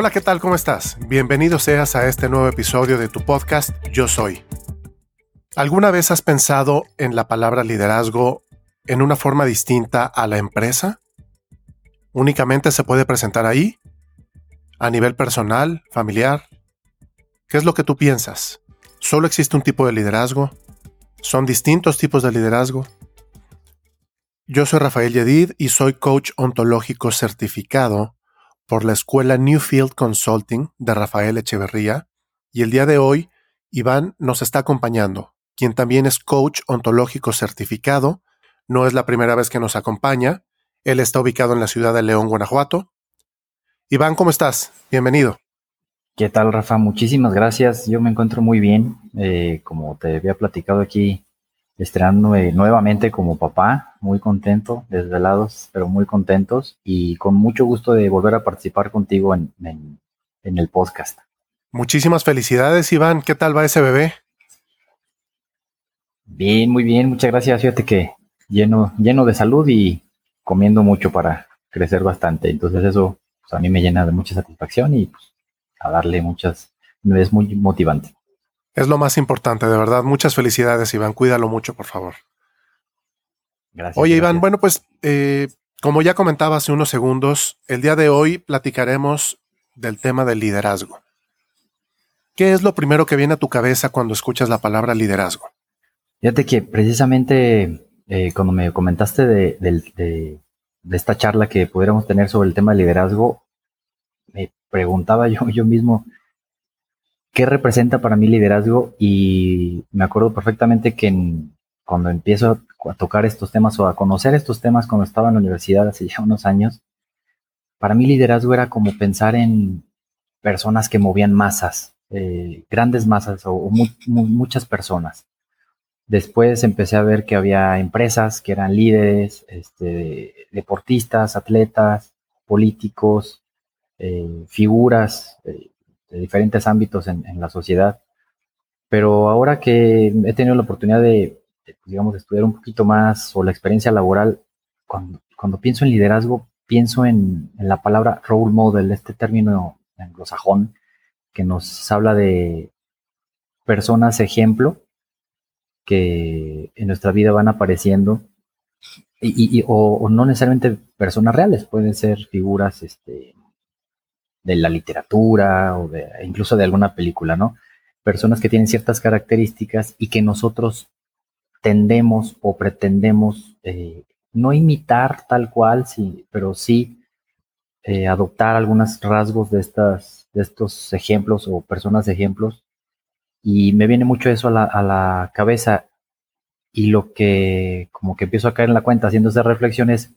Hola, ¿qué tal? ¿Cómo estás? Bienvenido seas a este nuevo episodio de tu podcast Yo Soy. ¿Alguna vez has pensado en la palabra liderazgo en una forma distinta a la empresa? ¿Únicamente se puede presentar ahí? ¿A nivel personal, familiar? ¿Qué es lo que tú piensas? ¿Solo existe un tipo de liderazgo? ¿Son distintos tipos de liderazgo? Yo soy Rafael Yedid y soy coach ontológico certificado por la escuela Newfield Consulting de Rafael Echeverría y el día de hoy Iván nos está acompañando, quien también es coach ontológico certificado. No es la primera vez que nos acompaña. Él está ubicado en la ciudad de León, Guanajuato. Iván, ¿cómo estás? Bienvenido. ¿Qué tal, Rafa? Muchísimas gracias. Yo me encuentro muy bien. Eh, como te había platicado aquí, estrenando nuevamente como papá, muy contento, desvelados, pero muy contentos y con mucho gusto de volver a participar contigo en, el podcast. Muchísimas felicidades, Iván. ¿Qué tal va ese bebé? Bien, muy bien. Muchas gracias. Fíjate que lleno, lleno de salud y comiendo mucho para crecer bastante. Entonces eso pues, a mí me llena de mucha satisfacción y pues, a darle muchas, es muy motivante. Es lo más importante, de verdad. Muchas felicidades, Iván. Cuídalo mucho, por favor. Gracias. Oye, Iván, bueno, pues eh, como ya comentaba hace unos segundos, el día de hoy platicaremos del tema del liderazgo. ¿Qué es lo primero que viene a tu cabeza cuando escuchas la palabra liderazgo? Fíjate que precisamente eh, cuando me comentaste de, de, esta charla que pudiéramos tener sobre el tema del liderazgo, me preguntaba yo, yo mismo, ¿qué representa para mí liderazgo? Y me acuerdo perfectamente que cuando empiezo a, tocar estos temas o a conocer estos temas cuando estaba en la universidad hace ya unos años, para mí liderazgo era como pensar en personas que movían masas, eh, grandes masas o, muchas personas. Después empecé a ver que había empresas que eran líderes, este, deportistas, atletas, políticos, eh, figuras eh, de diferentes ámbitos en, la sociedad. Pero ahora que he tenido la oportunidad de, digamos, estudiar un poquito más o la experiencia laboral, cuando, cuando pienso en liderazgo, pienso en, en, la palabra role model, este término anglosajón que nos habla de personas ejemplo que en nuestra vida van apareciendo y, o, o, no necesariamente personas reales, pueden ser figuras este, de la literatura o de, incluso de alguna película, ¿no? Personas que tienen ciertas características y que nosotros tendemos o pretendemos eh, no imitar tal cual, sí, pero sí eh, adoptar algunos rasgos de, estas, de estos ejemplos o personas ejemplos. Y me viene mucho eso a la, a la cabeza y lo que como que empiezo a caer en la cuenta haciendo esas reflexiones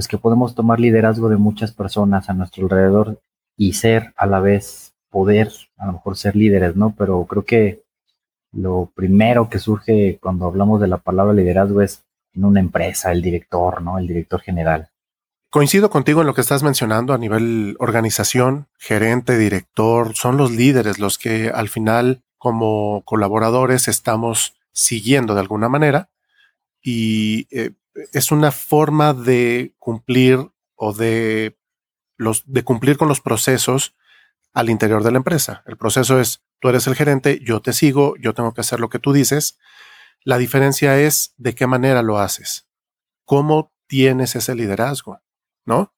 pues que podemos tomar liderazgo de muchas personas a nuestro alrededor y ser a la vez poder, a lo mejor ser líderes, ¿no? Pero creo que lo primero que surge cuando hablamos de la palabra liderazgo es en una empresa, el director, ¿no? El director general. Coincido contigo en lo que estás mencionando a nivel organización, gerente, director, son los líderes los que al final como colaboradores estamos siguiendo de alguna manera y eh, es una forma de cumplir o de, los, de cumplir con los procesos al interior de la empresa. El proceso es, tú eres el gerente, yo te sigo, yo tengo que hacer lo que tú dices. La diferencia es de qué manera lo haces, cómo tienes ese liderazgo, ¿no?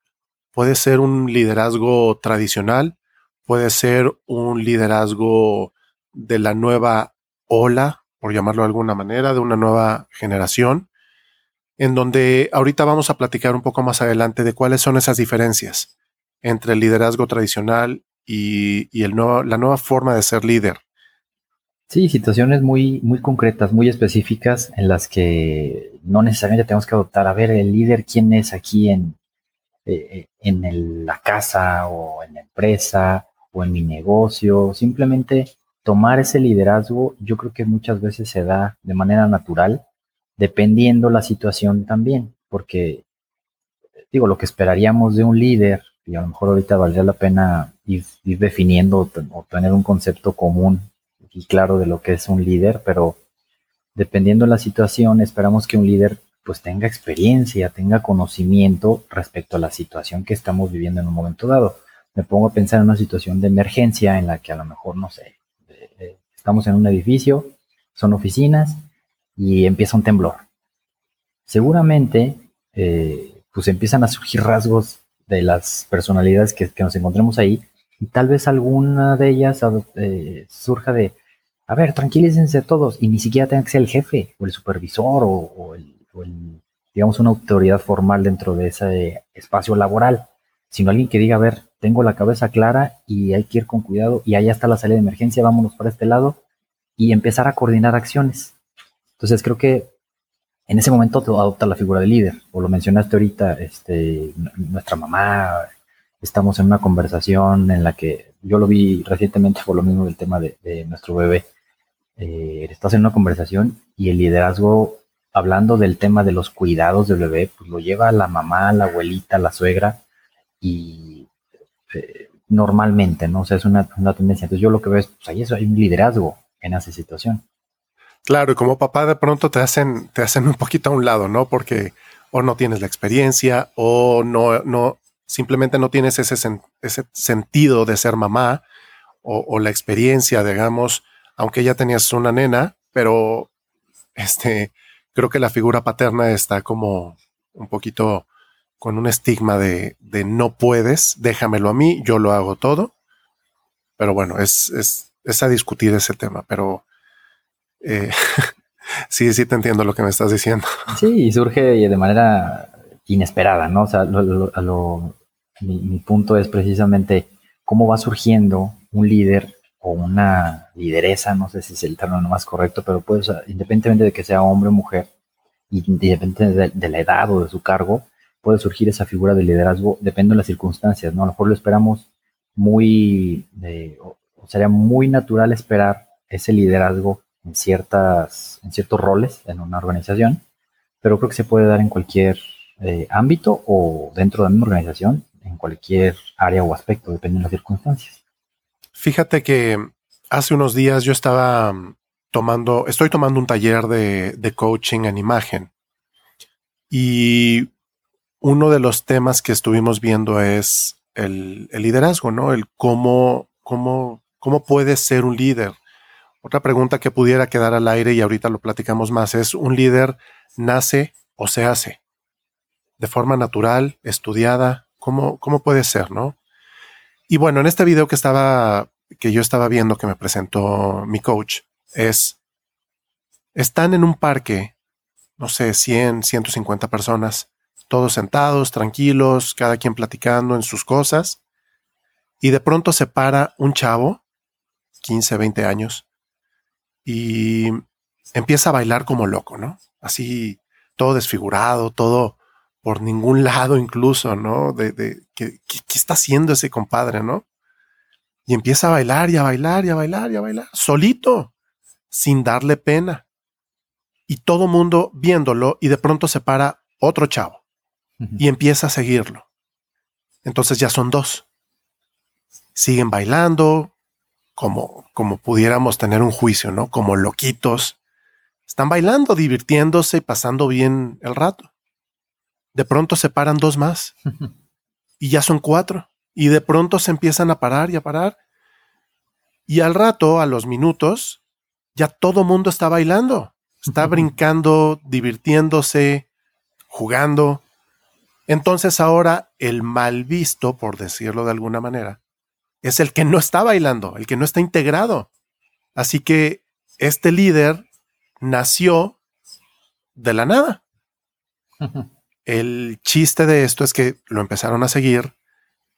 Puede ser un liderazgo tradicional, puede ser un liderazgo de la nueva ola, por llamarlo de alguna manera, de una nueva generación, en donde ahorita vamos a platicar un poco más adelante de cuáles son esas diferencias entre el liderazgo tradicional y, la nueva forma de ser líder. Sí, situaciones muy, muy concretas, muy específicas en las que no necesariamente tenemos que adoptar, a ver, el líder, quién es aquí en, eh, en la casa o en la empresa o en mi negocio, simplemente tomar ese liderazgo, yo creo que muchas veces se da de manera natural dependiendo la situación también, porque digo, lo que esperaríamos de un líder, y a lo mejor ahorita valdría la pena ir, definiendo o tener un concepto común y claro de lo que es un líder, pero dependiendo de la situación, esperamos que un líder pues tenga experiencia, tenga conocimiento respecto a la situación que estamos viviendo en un momento dado. me pongo a pensar en una situación de emergencia en la que a lo mejor, no sé, estamos en un edificio, son oficinas y empieza un temblor. Seguramente, eh, pues empiezan a surgir rasgos de las personalidades que, nos encontremos ahí y tal vez alguna de ellas eh, surja de, a ver, tranquilícense todos y ni siquiera tenga que ser el jefe o el supervisor o, el, digamos, una autoridad formal dentro de ese espacio laboral, sino alguien que diga, a ver, tengo la cabeza clara y hay que ir con cuidado y allá está la salida de emergencia, vámonos para este lado y empezar a coordinar acciones. Entonces creo que en ese momento adopta la figura de líder, o lo mencionaste ahorita, este, nuestra mamá, estamos en una conversación en la que yo lo vi recientemente por lo mismo del tema de, nuestro bebé. Eh, estás en una conversación y el liderazgo, hablando del tema de los cuidados del bebé, pues lo lleva la mamá, la abuelita, la suegra y eh, normalmente, ¿no? O sea, es una, tendencia. Entonces yo lo que veo es, pues ahí eso hay un liderazgo en esa situación. Claro, y como papá de pronto te hacen, te hacen un poquito a un lado, ¿no? Porque o no tienes la experiencia o no, no, simplemente no tienes ese, ese sentido de ser mamá o, la experiencia, digamos, aunque ya tenías una nena, pero este, creo que la figura paterna está como un poquito con un estigma de, de no puedes, déjamelo a mí, yo lo hago todo. Pero bueno, es, es, es a discutir ese tema, pero eh, sí, sí te entiendo lo que me estás diciendo. Sí, y surge de manera inesperada, ¿no? O sea, mi, punto es precisamente cómo va surgiendo un líder o una lideresa, no sé si es el término más correcto, pero pues, independientemente de que sea hombre o mujer, independientemente de, la edad o de su cargo, puede surgir esa figura de liderazgo, depende de las circunstancias, ¿no? A lo mejor lo esperamos muy, o sería muy natural esperar ese liderazgo en, ciertas, en ciertos roles en una organización, pero creo que se puede dar en cualquier eh, ámbito o dentro de misma organización, en cualquier área o aspecto, dependiendo de las circunstancias. Fíjate que hace unos días yo estaba tomando, estoy tomando un taller de, de coaching en imagen y uno de los temas que estuvimos viendo es el, el liderazgo, ¿no? El cómo, cómo, cómo puedes ser un líder otra pregunta que pudiera quedar al aire y ahorita lo platicamos más es, ¿un líder nace o se hace? ¿De forma natural, estudiada? ¿Cómo, cómo puede ser, no? Y bueno, en este video que estaba, que yo estaba viendo que me presentó mi coach, es, están en un parque, no sé, 100, 150 personas, todos sentados, tranquilos, cada quien platicando en sus cosas, y de pronto se para un chavo, 15, 20 años, y empieza a bailar como loco, ¿no? Así, todo desfigurado, todo por ningún lado incluso, ¿no? De, de ¿qué, está haciendo ese compadre, no? Y empieza a bailar y a bailar y a bailar y a bailar, solito, sin darle pena. Y todo mundo viéndolo y de pronto se para otro chavo y empieza a seguirlo. Entonces ya son dos. Siguen bailando, como, como pudiéramos tener un juicio, ¿no? Como loquitos. Están bailando, divirtiéndose y pasando bien el rato. De pronto se paran dos más y ya son cuatro. Y de pronto se empiezan a parar y a parar. Y al rato, a los minutos, ya todo mundo está bailando. Está brincando, divirtiéndose, jugando. Entonces ahora el mal visto, por decirlo de alguna manera, es el que no está bailando, el que no está integrado. Así que este líder nació de la nada. El chiste de esto es que lo empezaron a seguir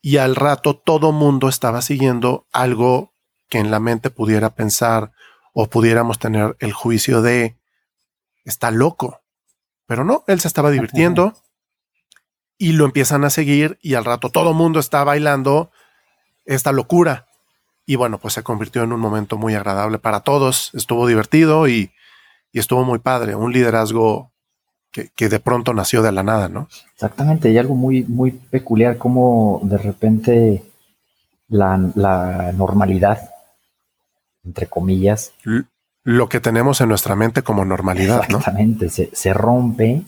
y al rato todo mundo estaba siguiendo algo que en la mente pudiera pensar o pudiéramos tener el juicio de está loco. Pero no, él se estaba divirtiendo y lo empiezan a seguir y al rato todo mundo está bailando esta locura. Y bueno, pues se convirtió en un momento muy agradable para todos, estuvo divertido y, estuvo muy padre, un liderazgo que, de pronto nació de la nada, ¿no? Exactamente, y algo muy, muy peculiar como de repente la, normalidad, entre comillas. lo que tenemos en nuestra mente como normalidad, Exactamente, se, se rompe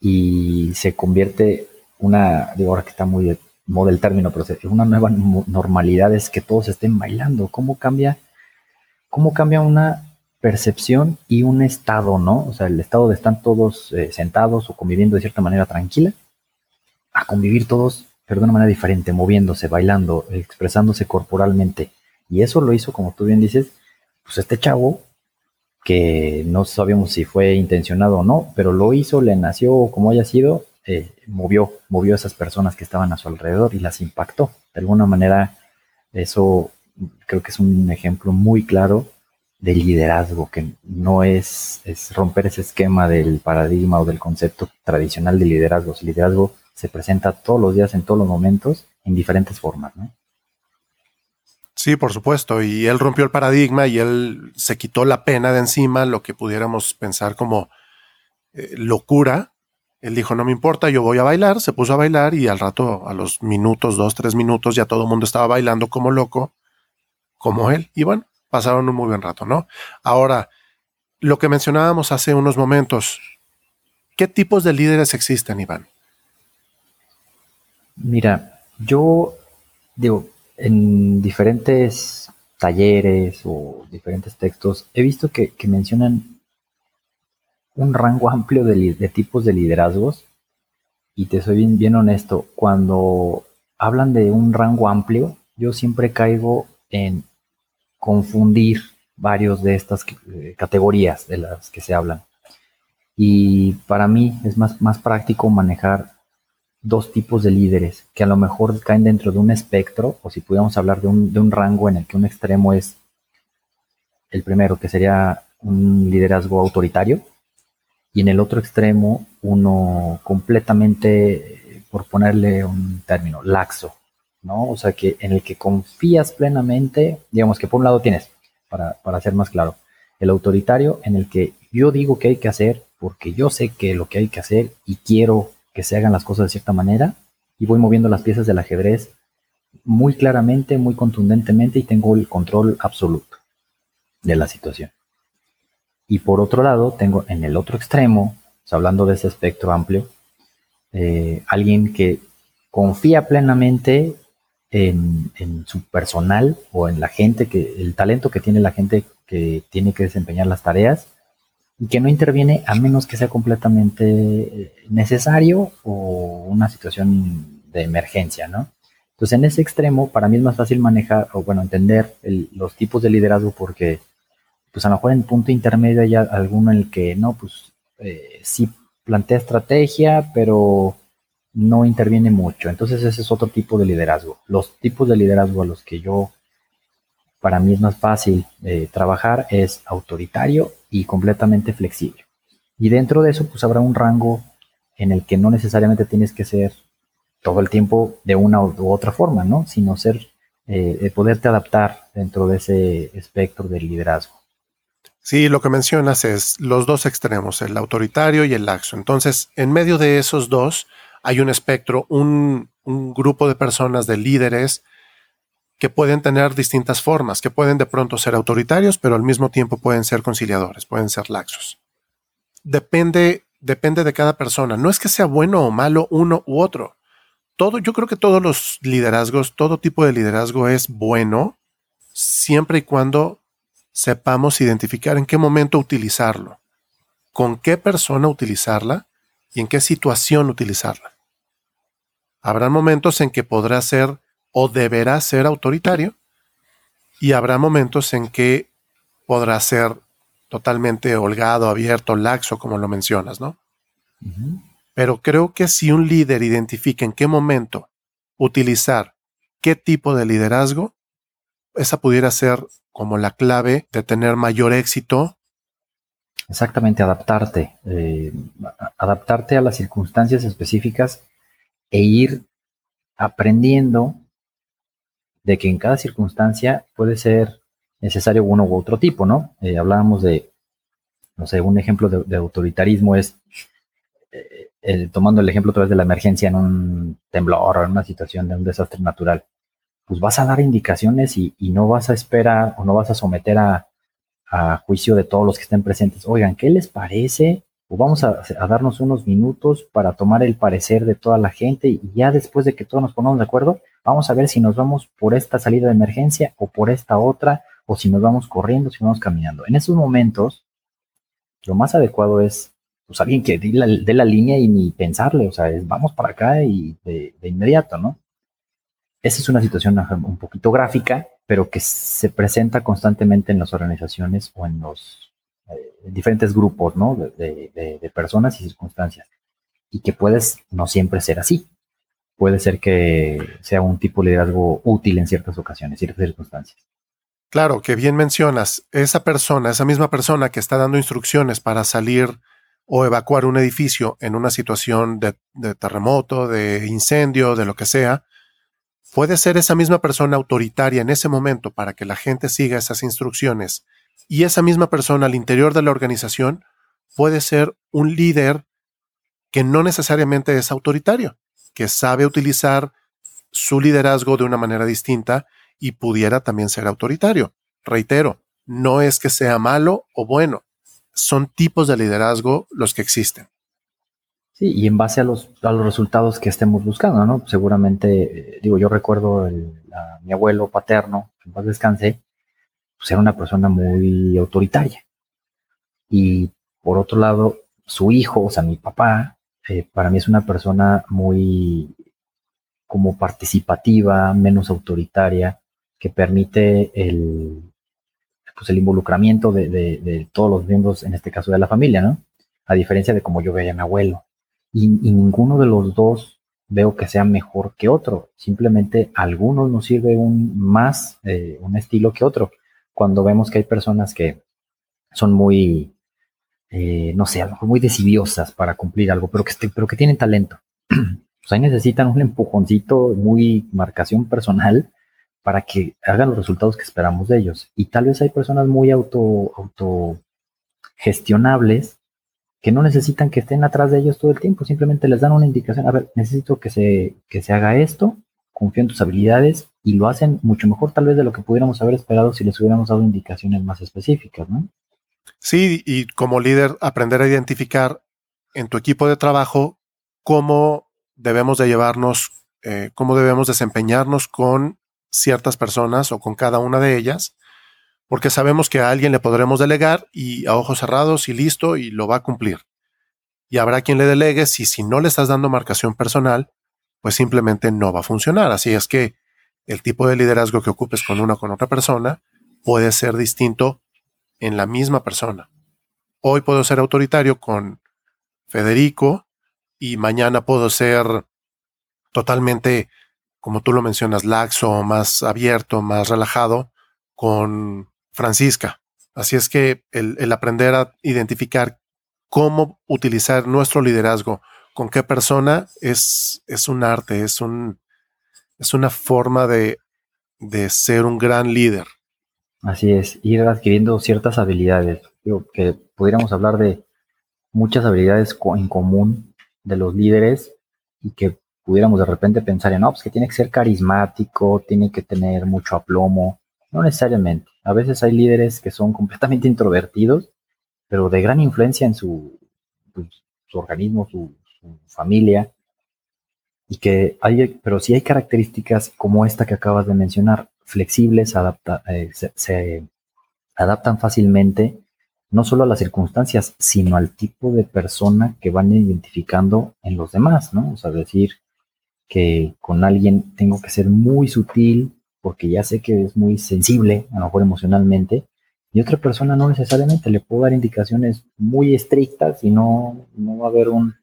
y se convierte una, digo ahora que está muy modo el término, pero una nueva normalidad es que todos estén bailando. ¿Cómo cambia, cómo cambia una percepción y un estado, ¿no? O sea, el estado de estar todos eh, sentados o conviviendo de cierta manera tranquila, a convivir todos, pero de una manera diferente, moviéndose, bailando, expresándose corporalmente. Y eso lo hizo, como tú bien dices, pues este chavo, que no sabíamos si fue intencionado o no, pero lo hizo, le nació como haya sido, eh, movió, movió a esas personas que estaban a su alrededor y las impactó. De alguna manera, eso creo que es un ejemplo muy claro de liderazgo, que no es, es romper ese esquema del paradigma o del concepto tradicional de liderazgo. El liderazgo se presenta todos los días, en todos los momentos, en diferentes formas. Sí, por supuesto. Y él rompió el paradigma y él se quitó la pena de encima, lo que pudiéramos pensar como eh, locura, él dijo, no me importa, yo voy a bailar, se puso a bailar y al rato, a los minutos, dos, tres minutos, ya todo el mundo estaba bailando como loco, como él. Y bueno, pasaron un muy buen rato, ¿no? Ahora, lo que mencionábamos hace unos momentos, ¿qué tipos de líderes existen, Iván? Mira, yo digo, en diferentes talleres o diferentes textos, he visto que, que mencionan un rango amplio de, tipos de liderazgos y te soy bien, honesto, cuando hablan de un rango amplio, yo siempre caigo en confundir varios de estas eh, categorías de las que se hablan. Y para mí es más, más práctico manejar dos tipos de líderes que a lo mejor caen dentro de un espectro, o si pudiéramos hablar de un, de un rango en el que un extremo es el primero, que sería un liderazgo autoritario, y en el otro extremo uno completamente, por ponerle un término, laxo, ¿no? O sea, que en el que confías plenamente, digamos que por un lado tienes, para, para ser más claro, el autoritario en el que yo digo que hay que hacer porque yo sé que lo que hay que hacer y quiero que se hagan las cosas de cierta manera y voy moviendo las piezas del ajedrez muy claramente, muy contundentemente y tengo el control absoluto de la situación. Y por otro lado, tengo en el otro extremo, hablando de ese espectro amplio, eh, alguien que confía plenamente en, su personal o en la gente, que el talento que tiene la gente que tiene que desempeñar las tareas y que no interviene a menos que sea completamente eh, necesario o una situación de emergencia, ¿no? Entonces, en ese extremo, para mí es más fácil manejar o, bueno, entender los tipos de liderazgo porque pues a lo mejor en punto intermedio hay alguno en el que no, pues eh, sí plantea estrategia, pero no interviene mucho. Entonces ese es otro tipo de liderazgo. Los tipos de liderazgo a los que yo, para mí es más fácil eh, trabajar es autoritario y completamente flexible. Y dentro de eso, pues habrá un rango en el que no necesariamente tienes que ser todo el tiempo de una u otra forma, ¿no? Sino ser, eh, poderte adaptar dentro de ese espectro del liderazgo. Sí, lo que mencionas es los dos extremos, el autoritario y el laxo. Entonces, en medio de esos dos hay un espectro, un, grupo de personas, de líderes, que pueden tener distintas formas, que pueden de pronto ser autoritarios, pero al mismo tiempo pueden ser conciliadores, pueden ser laxos. Depende, depende de cada persona. No es que sea bueno o malo uno u otro. Todo, yo creo que todos los liderazgos, todo tipo de liderazgo es bueno siempre y cuando sepamos identificar en qué momento utilizarlo, con qué persona utilizarla y en qué situación utilizarla. Habrá momentos en que podrá ser o deberá ser autoritario y habrá momentos en que podrá ser totalmente holgado, abierto, laxo, como lo mencionas, ¿no? Pero creo que si un líder identifica en qué momento utilizar qué tipo de liderazgo, esa pudiera ser como la clave de tener mayor éxito. Exactamente, adaptarte, eh, adaptarte a las circunstancias específicas e ir aprendiendo de que en cada circunstancia puede ser necesario uno u otro tipo, ¿no? Eh, hablábamos de, no sé, un ejemplo de, autoritarismo es, eh, tomando el ejemplo otra vez de la emergencia en un temblor o en una situación de un desastre natural pues vas a dar indicaciones y, no vas a esperar o no vas a someter a, juicio de todos los que estén presentes. Oigan, ¿qué les parece o vamos a, darnos unos minutos para tomar el parecer de toda la gente y ya después de que todos nos pongamos de acuerdo, vamos a ver si nos vamos por esta salida de emergencia o por esta otra, o si nos vamos corriendo, si vamos caminando. En esos momentos, lo más adecuado es pues alguien que dé la, línea y ni pensarle, o sea, es vamos para acá y de, de inmediato, ¿no? Esa es una situación un poquito gráfica, pero que se presenta constantemente en las organizaciones o en los eh, diferentes grupos ¿no? de, personas y circunstancias. Y que puedes no siempre ser así. Puede ser que sea un tipo de liderazgo útil en ciertas ocasiones, ciertas circunstancias. Claro, que bien mencionas, esa persona, esa misma persona que está dando instrucciones para salir o evacuar un edificio en una situación de, de terremoto, de incendio, de lo que sea, puede ser esa misma persona autoritaria en ese momento para que la gente siga esas instrucciones y esa misma persona al interior de la organización puede ser un líder que no necesariamente es autoritario, que sabe utilizar su liderazgo de una manera distinta y pudiera también ser autoritario. Reitero, no es que sea malo o bueno, son tipos de liderazgo los que existen. Sí, y en base a los, a los resultados que estemos buscando, ¿no? Seguramente, eh, digo, yo recuerdo el, a mi abuelo paterno, que más descanse, pues era una persona muy autoritaria. Y por otro lado, su hijo, o sea, mi papá, eh, para mí es una persona muy como participativa, menos autoritaria, que permite el, pues el involucramiento de, de, de, todos los miembros, en este caso de la familia, ¿no? A diferencia de como yo veía a mi abuelo y, ninguno de los dos veo que sea mejor que otro. Simplemente a algunos nos sirve un más eh, un estilo que otro. Cuando vemos que hay personas que son muy, eh, no sé, muy decidiosas para cumplir algo, pero que, pero que tienen talento. pues ahí necesitan un empujoncito, muy marcación personal para que hagan los resultados que esperamos de ellos. Y tal vez hay personas muy auto, autogestionables que no necesitan que estén atrás de ellos todo el tiempo, simplemente les dan una indicación, a ver, necesito que se, que se haga esto, confío en tus habilidades y lo hacen mucho mejor tal vez de lo que pudiéramos haber esperado si les hubiéramos dado indicaciones más específicas, ¿no? Sí, y como líder aprender a identificar en tu equipo de trabajo cómo debemos de llevarnos, eh, cómo debemos desempeñarnos con ciertas personas o con cada una de ellas porque sabemos que a alguien le podremos delegar y a ojos cerrados y listo y lo va a cumplir. Y habrá quien le delegue si si no le estás dando marcación personal, pues simplemente no va a funcionar. Así es que el tipo de liderazgo que ocupes con una o con otra persona puede ser distinto en la misma persona. Hoy puedo ser autoritario con Federico y mañana puedo ser totalmente, como tú lo mencionas, laxo, más abierto, más relajado con Francisca. Así es que el, aprender a identificar cómo utilizar nuestro liderazgo con qué persona es, es un arte, es, un, es una forma de, de ser un gran líder. Así es, ir adquiriendo ciertas habilidades. Digo, que pudiéramos hablar de muchas habilidades en común de los líderes y que pudiéramos de repente pensar en, no, pues que tiene que ser carismático, tiene que tener mucho aplomo, no necesariamente. A veces hay líderes que son completamente introvertidos, pero de gran influencia en su, pues, su, organismo, su, familia. Y que hay, pero sí hay características como esta que acabas de mencionar, flexibles, eh, se, adaptan fácilmente no solo a las circunstancias, sino al tipo de persona que van identificando en los demás, ¿no? O sea, decir que con alguien tengo que ser muy sutil, porque ya sé que es muy sensible, a lo mejor emocionalmente, y otra persona no necesariamente le puedo dar indicaciones muy estrictas y no, no va a haber un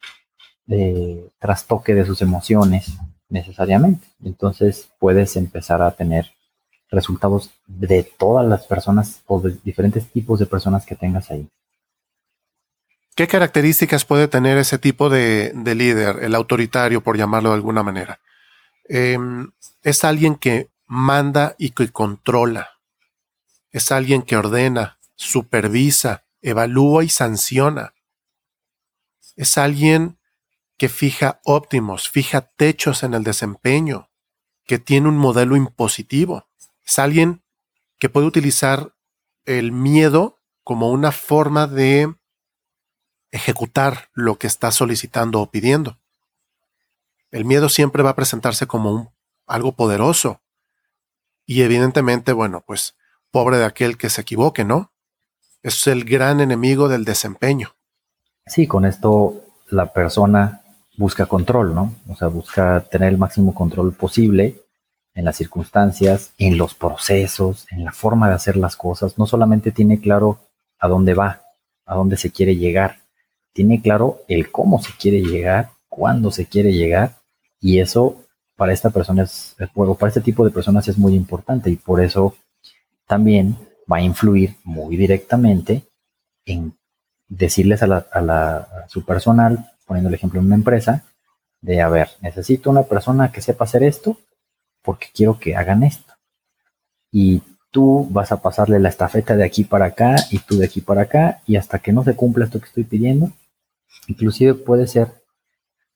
eh, trastoque de sus emociones necesariamente. Entonces puedes empezar a tener resultados de todas las personas o de diferentes tipos de personas que tengas ahí. ¿Qué características puede tener ese tipo de, líder, el autoritario, por llamarlo de alguna manera? Em, es alguien que manda y que controla. Es alguien que ordena, supervisa, evalúa y sanciona. Es alguien que fija óptimos, fija techos en el desempeño, que tiene un modelo impositivo. Es alguien que puede utilizar el miedo como una forma de ejecutar lo que está solicitando o pidiendo. El miedo siempre va a presentarse como un, algo poderoso. Y evidentemente, bueno, pues pobre de aquel que se equivoque, ¿no? Es el gran enemigo del desempeño. Sí, con esto la persona busca control, ¿no? O sea, busca tener el máximo control posible en las circunstancias, en los procesos, en la forma de hacer las cosas. No solamente tiene claro a dónde va, a dónde se quiere llegar, tiene claro el cómo se quiere llegar, cuándo se quiere llegar, y eso para esta persona es, juego, para este tipo de personas es muy importante y por eso también va a influir muy directamente en decirles a, la, a, su personal, poniendo el ejemplo en una empresa, de, a ver, necesito una persona que sepa hacer esto porque quiero que hagan esto. Y tú vas a pasarle la estafeta de aquí para acá y tú de aquí para acá y hasta que no se cumpla esto que estoy pidiendo. Inclusive puede ser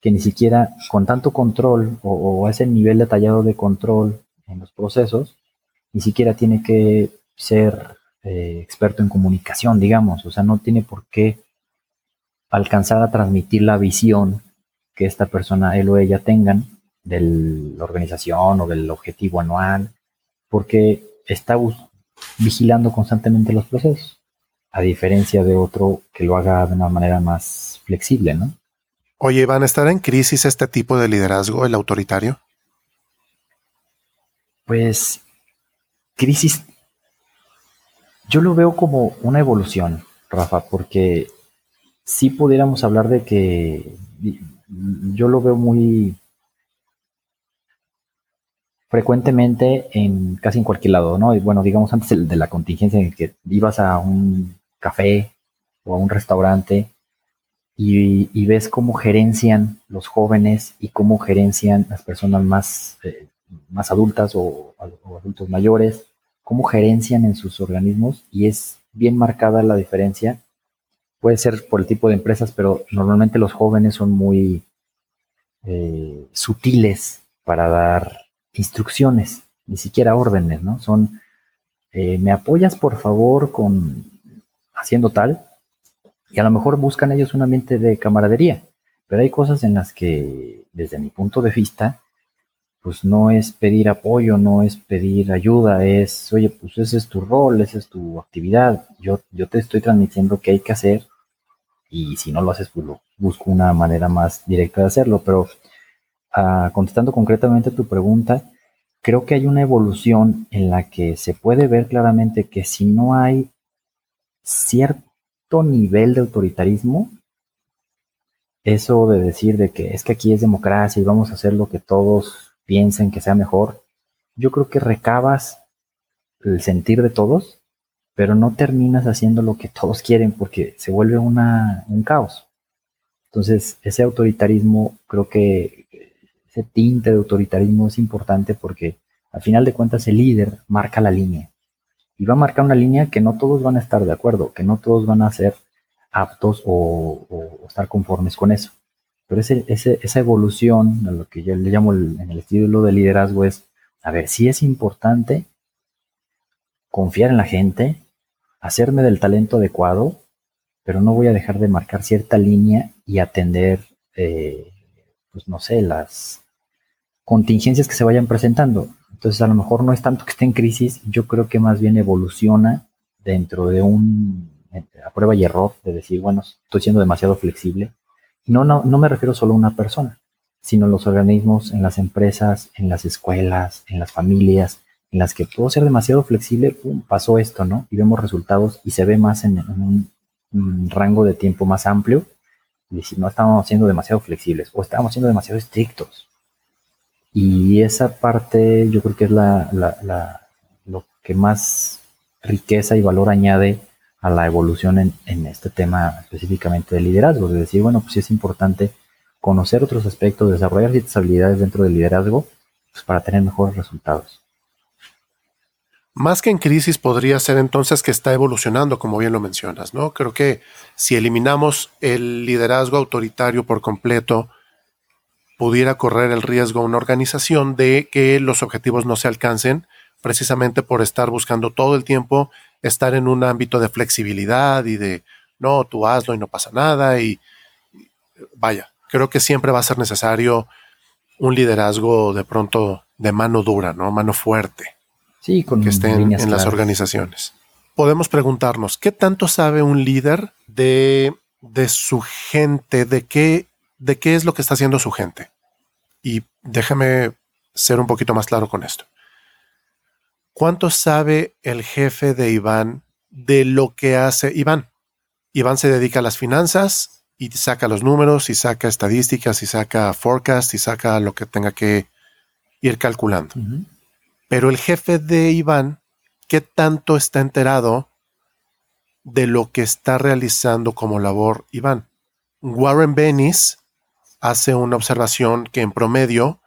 que ni siquiera con tanto control o, ese nivel detallado de control en los procesos, ni siquiera tiene que ser eh, experto en comunicación, digamos, o sea, no tiene por qué alcanzar a transmitir la visión que esta persona, él o ella tengan de la organización o del objetivo anual, porque está vigilando constantemente los procesos, a diferencia de otro que lo haga de una manera más flexible, ¿no? Oye, ¿van a estar en crisis este tipo de liderazgo, el autoritario? Pues, crisis yo lo veo como una evolución, Rafa, porque si pudiéramos hablar de que yo lo veo muy frecuentemente en casi en cualquier lado, ¿no? Y bueno, digamos antes de la contingencia en que ibas a un café o a un restaurante y, ves cómo gerencian los jóvenes y cómo gerencian las personas más, eh, más adultas o adultos mayores cómo gerencian en sus organismos y es bien marcada la diferencia. Puede ser por el tipo de empresas, pero normalmente los jóvenes son muy eh, sutiles para dar instrucciones, ni siquiera órdenes, ¿no? Son, eh, ¿me apoyas por favor con haciendo tal? Y a lo mejor buscan ellos un ambiente de camaradería, pero hay cosas en las que, desde mi punto de vista, pues no es pedir apoyo, no es pedir ayuda, es, oye, pues ese es tu rol, esa es tu actividad, yo, yo te estoy transmitiendo qué hay que hacer y si no lo haces, pues busco una manera más directa de hacerlo, pero ah, contestando concretamente tu pregunta, creo que hay una evolución en la que se puede ver claramente que si no hay cierto nivel de autoritarismo, eso de decir de que es que aquí es democracia y vamos a hacer lo que todos piensen que sea mejor, yo creo que recabas el sentir de todos, pero no terminas haciendo lo que todos quieren porque se vuelve una, un caos. Entonces, ese autoritarismo, creo que ese tinte de autoritarismo es importante porque al final de cuentas el líder marca la línea. Y va a marcar una línea que no todos van a estar de acuerdo, que no todos van a ser aptos o, estar conformes con eso. Pero ese, esa evolución, a lo que yo le llamo en el estilo de liderazgo, es, a ver, si es importante confiar en la gente, hacerme del talento adecuado, pero no voy a dejar de marcar cierta línea y atender, eh, pues no sé, las contingencias que se vayan presentando. Entonces, a lo mejor no es tanto que esté en crisis, yo creo que más bien evoluciona dentro de un, a prueba y error, de decir, bueno, estoy siendo demasiado flexible, no, no, no me refiero solo a una persona, sino los organismos, en las empresas, en las escuelas, en las familias, en las que puedo ser demasiado flexible, pum, pasó esto, ¿no? Y vemos resultados y se ve más en, un, rango de tiempo más amplio. Y si no estamos siendo demasiado flexibles o estamos siendo demasiado estrictos. Y esa parte yo creo que es la, la, lo que más riqueza y valor añade a la evolución en, este tema específicamente de liderazgo, de decir, bueno, pues sí es importante conocer otros aspectos, desarrollar ciertas habilidades dentro del liderazgo pues, para tener mejores resultados. Más que en crisis podría ser entonces que está evolucionando, como bien lo mencionas, ¿no? Creo que si eliminamos el liderazgo autoritario por completo, pudiera correr el riesgo una organización de que los objetivos no se alcancen precisamente por estar buscando todo el tiempo estar en un ámbito de flexibilidad y de no, tú hazlo y no pasa nada y vaya, creo que siempre va a ser necesario un liderazgo de pronto de mano dura, ¿no? Mano fuerte. Sí, con que esté en, las organizaciones. Podemos preguntarnos, ¿qué tanto sabe un líder de, de su gente, de qué, de qué es lo que está haciendo su gente? Y déjame ser un poquito más claro con esto. ¿Cuánto sabe el jefe de Iván de lo que hace Iván? Iván se dedica a las finanzas y saca los números y saca estadísticas y saca forecast y saca lo que tenga que ir calculando. Pero el jefe de Iván, ¿qué tanto está enterado de lo que está realizando como labor Iván? Warren Bennis hace una observación que en promedio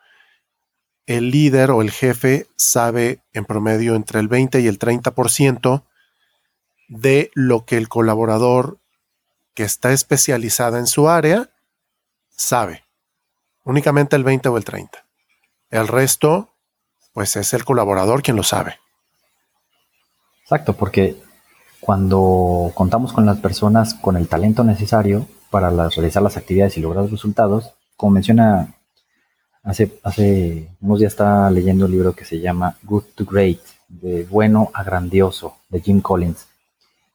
el líder o el jefe sabe en promedio entre el 20 y el 30% de lo que el colaborador que está especializada en su área sabe. Únicamente el 20 o el 30. El resto, pues es el colaborador quien lo sabe. Exacto, porque cuando contamos con las personas con el talento necesario para realizar las actividades y lograr los resultados, como menciona Hace, hace unos días estaba leyendo un libro que se llama Good to Great, de bueno a grandioso, de Jim Collins.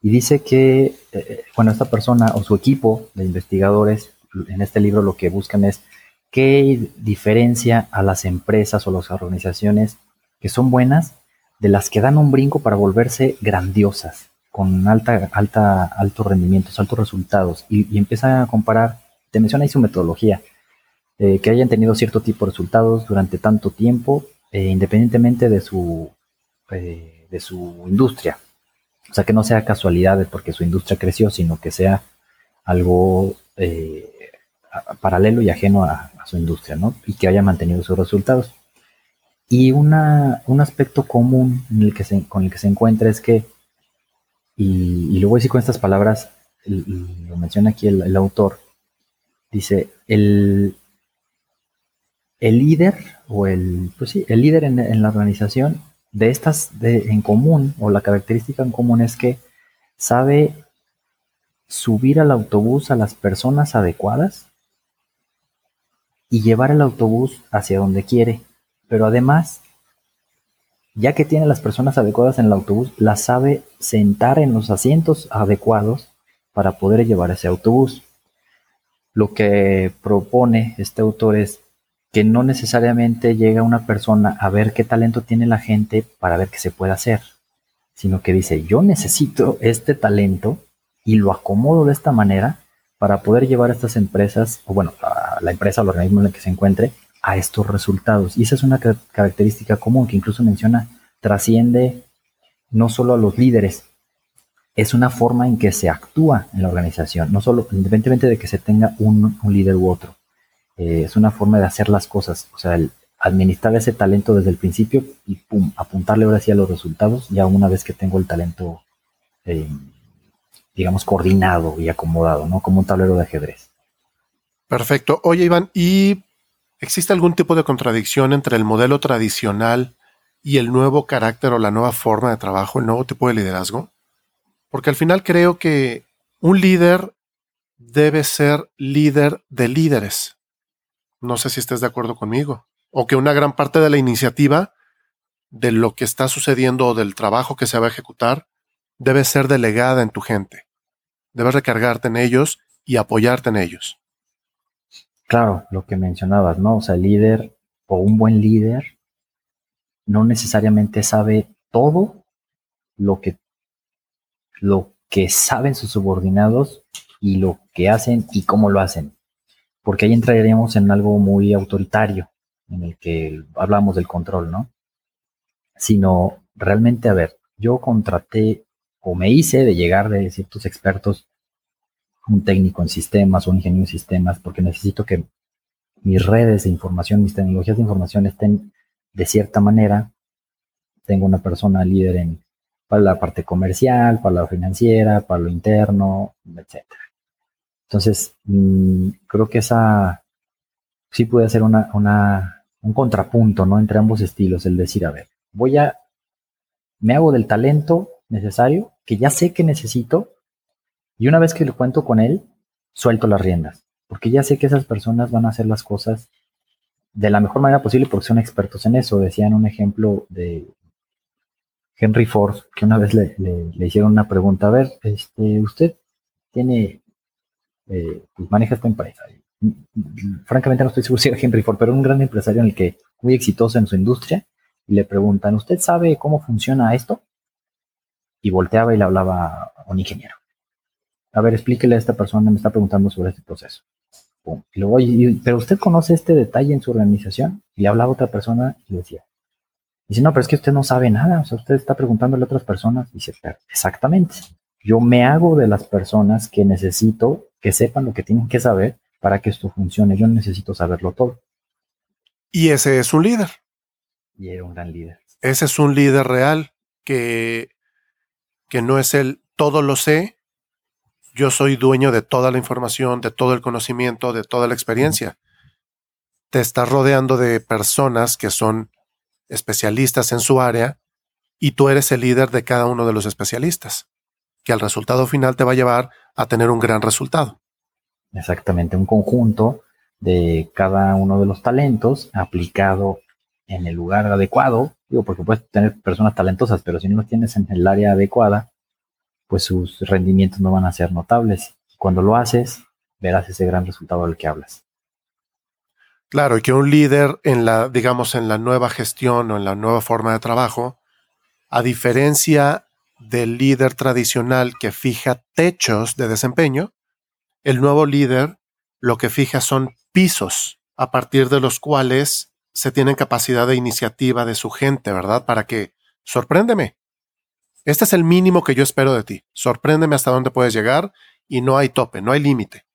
Y dice que, eh, eh, bueno, esta persona o su equipo de investigadores en este libro lo que buscan es qué diferencia a las empresas o las organizaciones que son buenas de las que dan un brinco para volverse grandiosas, con alta, alta, altos rendimientos, altos resultados. Y, y empieza a comparar, te menciona ahí su metodología eh, que hayan tenido cierto tipo de resultados durante tanto tiempo, eh, independientemente de su, eh, de su industria. O sea, que no sea casualidades porque su industria creció, sino que sea algo paralelo y ajeno a, su industria, ¿no? Y que haya mantenido sus resultados. Y una, un aspecto común en el que se, con el que se encuentra es que, y, lo voy a decir con estas palabras, lo menciona aquí el, autor, dice, el, el líder o el, pues sí, el líder en, la organización de estas de, en común o la característica en común es que sabe subir al autobús a las personas adecuadas y llevar el autobús hacia donde quiere. Pero además, ya que tiene las personas adecuadas en el autobús, las sabe sentar en los asientos adecuados para poder llevar ese autobús. Lo que propone este autor es que no necesariamente llega una persona a ver qué talento tiene la gente para ver qué se puede hacer, sino que dice, yo necesito este talento y lo acomodo de esta manera para poder llevar a estas empresas, o bueno, a la empresa el organismo en el que se encuentre, a estos resultados. Y esa es una característica común que incluso menciona, trasciende no solo a los líderes, es una forma en que se actúa en la organización, no solo, independientemente de que se tenga un líder u otro. Eh, es una forma de hacer las cosas, o sea, administrar ese talento desde el principio y pum, apuntarle ahora sí a los resultados, ya una vez que tengo el talento, eh, digamos, coordinado y acomodado, ¿no? Como un tablero de ajedrez. Perfecto. Oye, Iván, ¿y existe algún tipo de contradicción entre el modelo tradicional y el nuevo carácter o la nueva forma de trabajo, el nuevo tipo de liderazgo? Porque al final creo que un líder debe ser líder de líderes. No sé si estés de acuerdo conmigo. O que una gran parte de la iniciativa de lo que está sucediendo o del trabajo que se va a ejecutar debe ser delegada en tu gente. Debes recargarte en ellos y apoyarte en ellos. Claro, lo que mencionabas, ¿no? O sea, el líder o un buen líder no necesariamente sabe todo lo que, lo que saben sus subordinados y lo que hacen y cómo lo hacen porque ahí entraríamos en algo muy autoritario, en el que hablamos del control, ¿no? Sino realmente, a ver, yo contraté o me hice de llegar de ciertos expertos, un técnico en sistemas un ingeniero en sistemas, porque necesito que mis redes de información, mis tecnologías de información estén de cierta manera. Tengo una persona líder en para la parte comercial, para la financiera, para lo interno, etcétera. Entonces, mm, creo que esa sí puede ser una, un contrapunto, ¿no? Entre ambos estilos, el decir, a ver, voy a, me hago del talento necesario, que ya sé que necesito, Y una vez que lo cuento con él, suelto las riendas, porque ya sé que esas personas van a hacer las cosas de la mejor manera posible porque son expertos en eso. Decían un ejemplo de Henry Ford, que una vez le, hicieron una pregunta, a ver, este, usted tiene, eh, pues maneja esta empresa. Francamente no estoy seguro si era Henry Ford, pero un gran empresario en el que muy exitoso en su industria, y le preguntan, ¿usted sabe cómo funciona esto? Y volteaba y le hablaba a un ingeniero. A ver, explíquele a esta persona, me está preguntando sobre este proceso. Y luego, pero usted conoce este detalle en su organización? Y le hablaba a otra persona y le decía, dice, no, pero es que usted no sabe nada, o sea, usted está preguntándole a otras personas. Y dice, exactamente, yo me hago de las personas que necesito que sepan lo que tienen que saber para que esto funcione. Yo necesito saberlo todo. Y ese es un líder. Y era un gran líder. Ese es un líder real que, que no es el todo lo sé, yo soy dueño de toda la información, de todo el conocimiento, de toda la experiencia. Te estás rodeando de personas que son especialistas en su área y tú eres el líder de cada uno de los especialistas, que al resultado final te va a llevar a tener un gran resultado. Exactamente, un conjunto de cada uno de los talentos aplicado en el lugar adecuado. Digo, porque puedes tener personas talentosas, pero si no los tienes en el área adecuada, pues sus rendimientos no van a ser notables. Cuando lo haces, verás ese gran resultado del que hablas. Claro, y que un líder en la, digamos, en la nueva gestión o en la nueva forma de trabajo, a diferencia del líder tradicional que fija techos de desempeño, el nuevo líder lo que fija son pisos a partir de los cuales se tienen capacidad de iniciativa de su gente, ¿verdad? Para que, sorpréndeme, este es el mínimo que yo espero de ti. Sorpréndeme hasta dónde puedes llegar y no hay tope, no hay límite.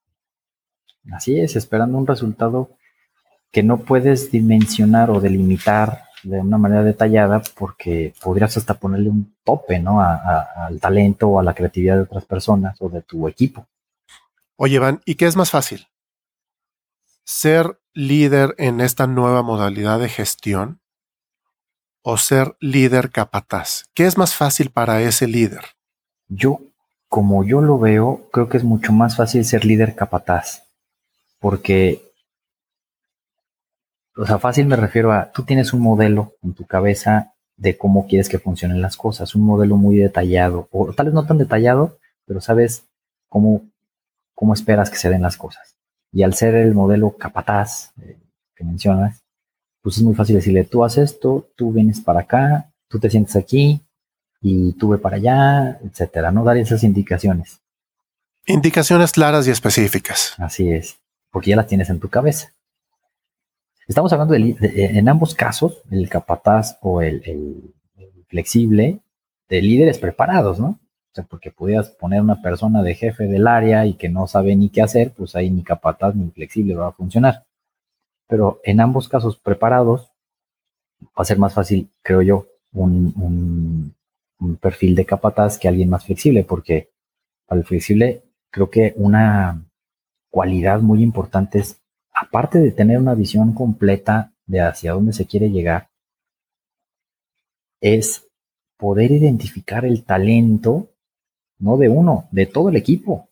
Así es, esperando un resultado que no puedes dimensionar o delimitar de una manera detallada porque podrías hasta ponerle un tope, ¿no? al talento o a la creatividad de otras personas o de tu equipo. Oye, Van, ¿y qué es más fácil? ¿Ser líder en esta nueva modalidad de gestión o ser líder capataz? ¿Qué es más fácil para ese líder? Yo, como yo lo veo, creo que es mucho más fácil ser líder capataz, porque, o sea, fácil me refiero a, tú tienes un modelo en tu cabeza de cómo quieres que funcionen las cosas, un modelo muy detallado, o tal vez no tan detallado, pero sabes cómo, cómo esperas que se den las cosas. Y al ser el modelo capataz eh, que mencionas, pues es muy fácil decirle, tú haces esto, tú vienes para acá, tú te sientes aquí y tú ve para allá, etcétera, ¿no? Dar esas indicaciones. Indicaciones claras y específicas. Así es, porque ya las tienes en tu cabeza. Estamos hablando de, en ambos casos, el capataz o el, el, flexible, de líderes preparados, ¿no? O sea, porque podías poner una persona de jefe del área y que no sabe ni qué hacer, pues ahí ni capataz ni flexible va a funcionar pero en ambos casos preparados va a ser más fácil, creo yo, un, perfil de capataz que alguien más flexible, porque para el flexible creo que una cualidad muy importante es, aparte de tener una visión completa de hacia dónde se quiere llegar, es poder identificar el talento, no de uno, de todo el equipo.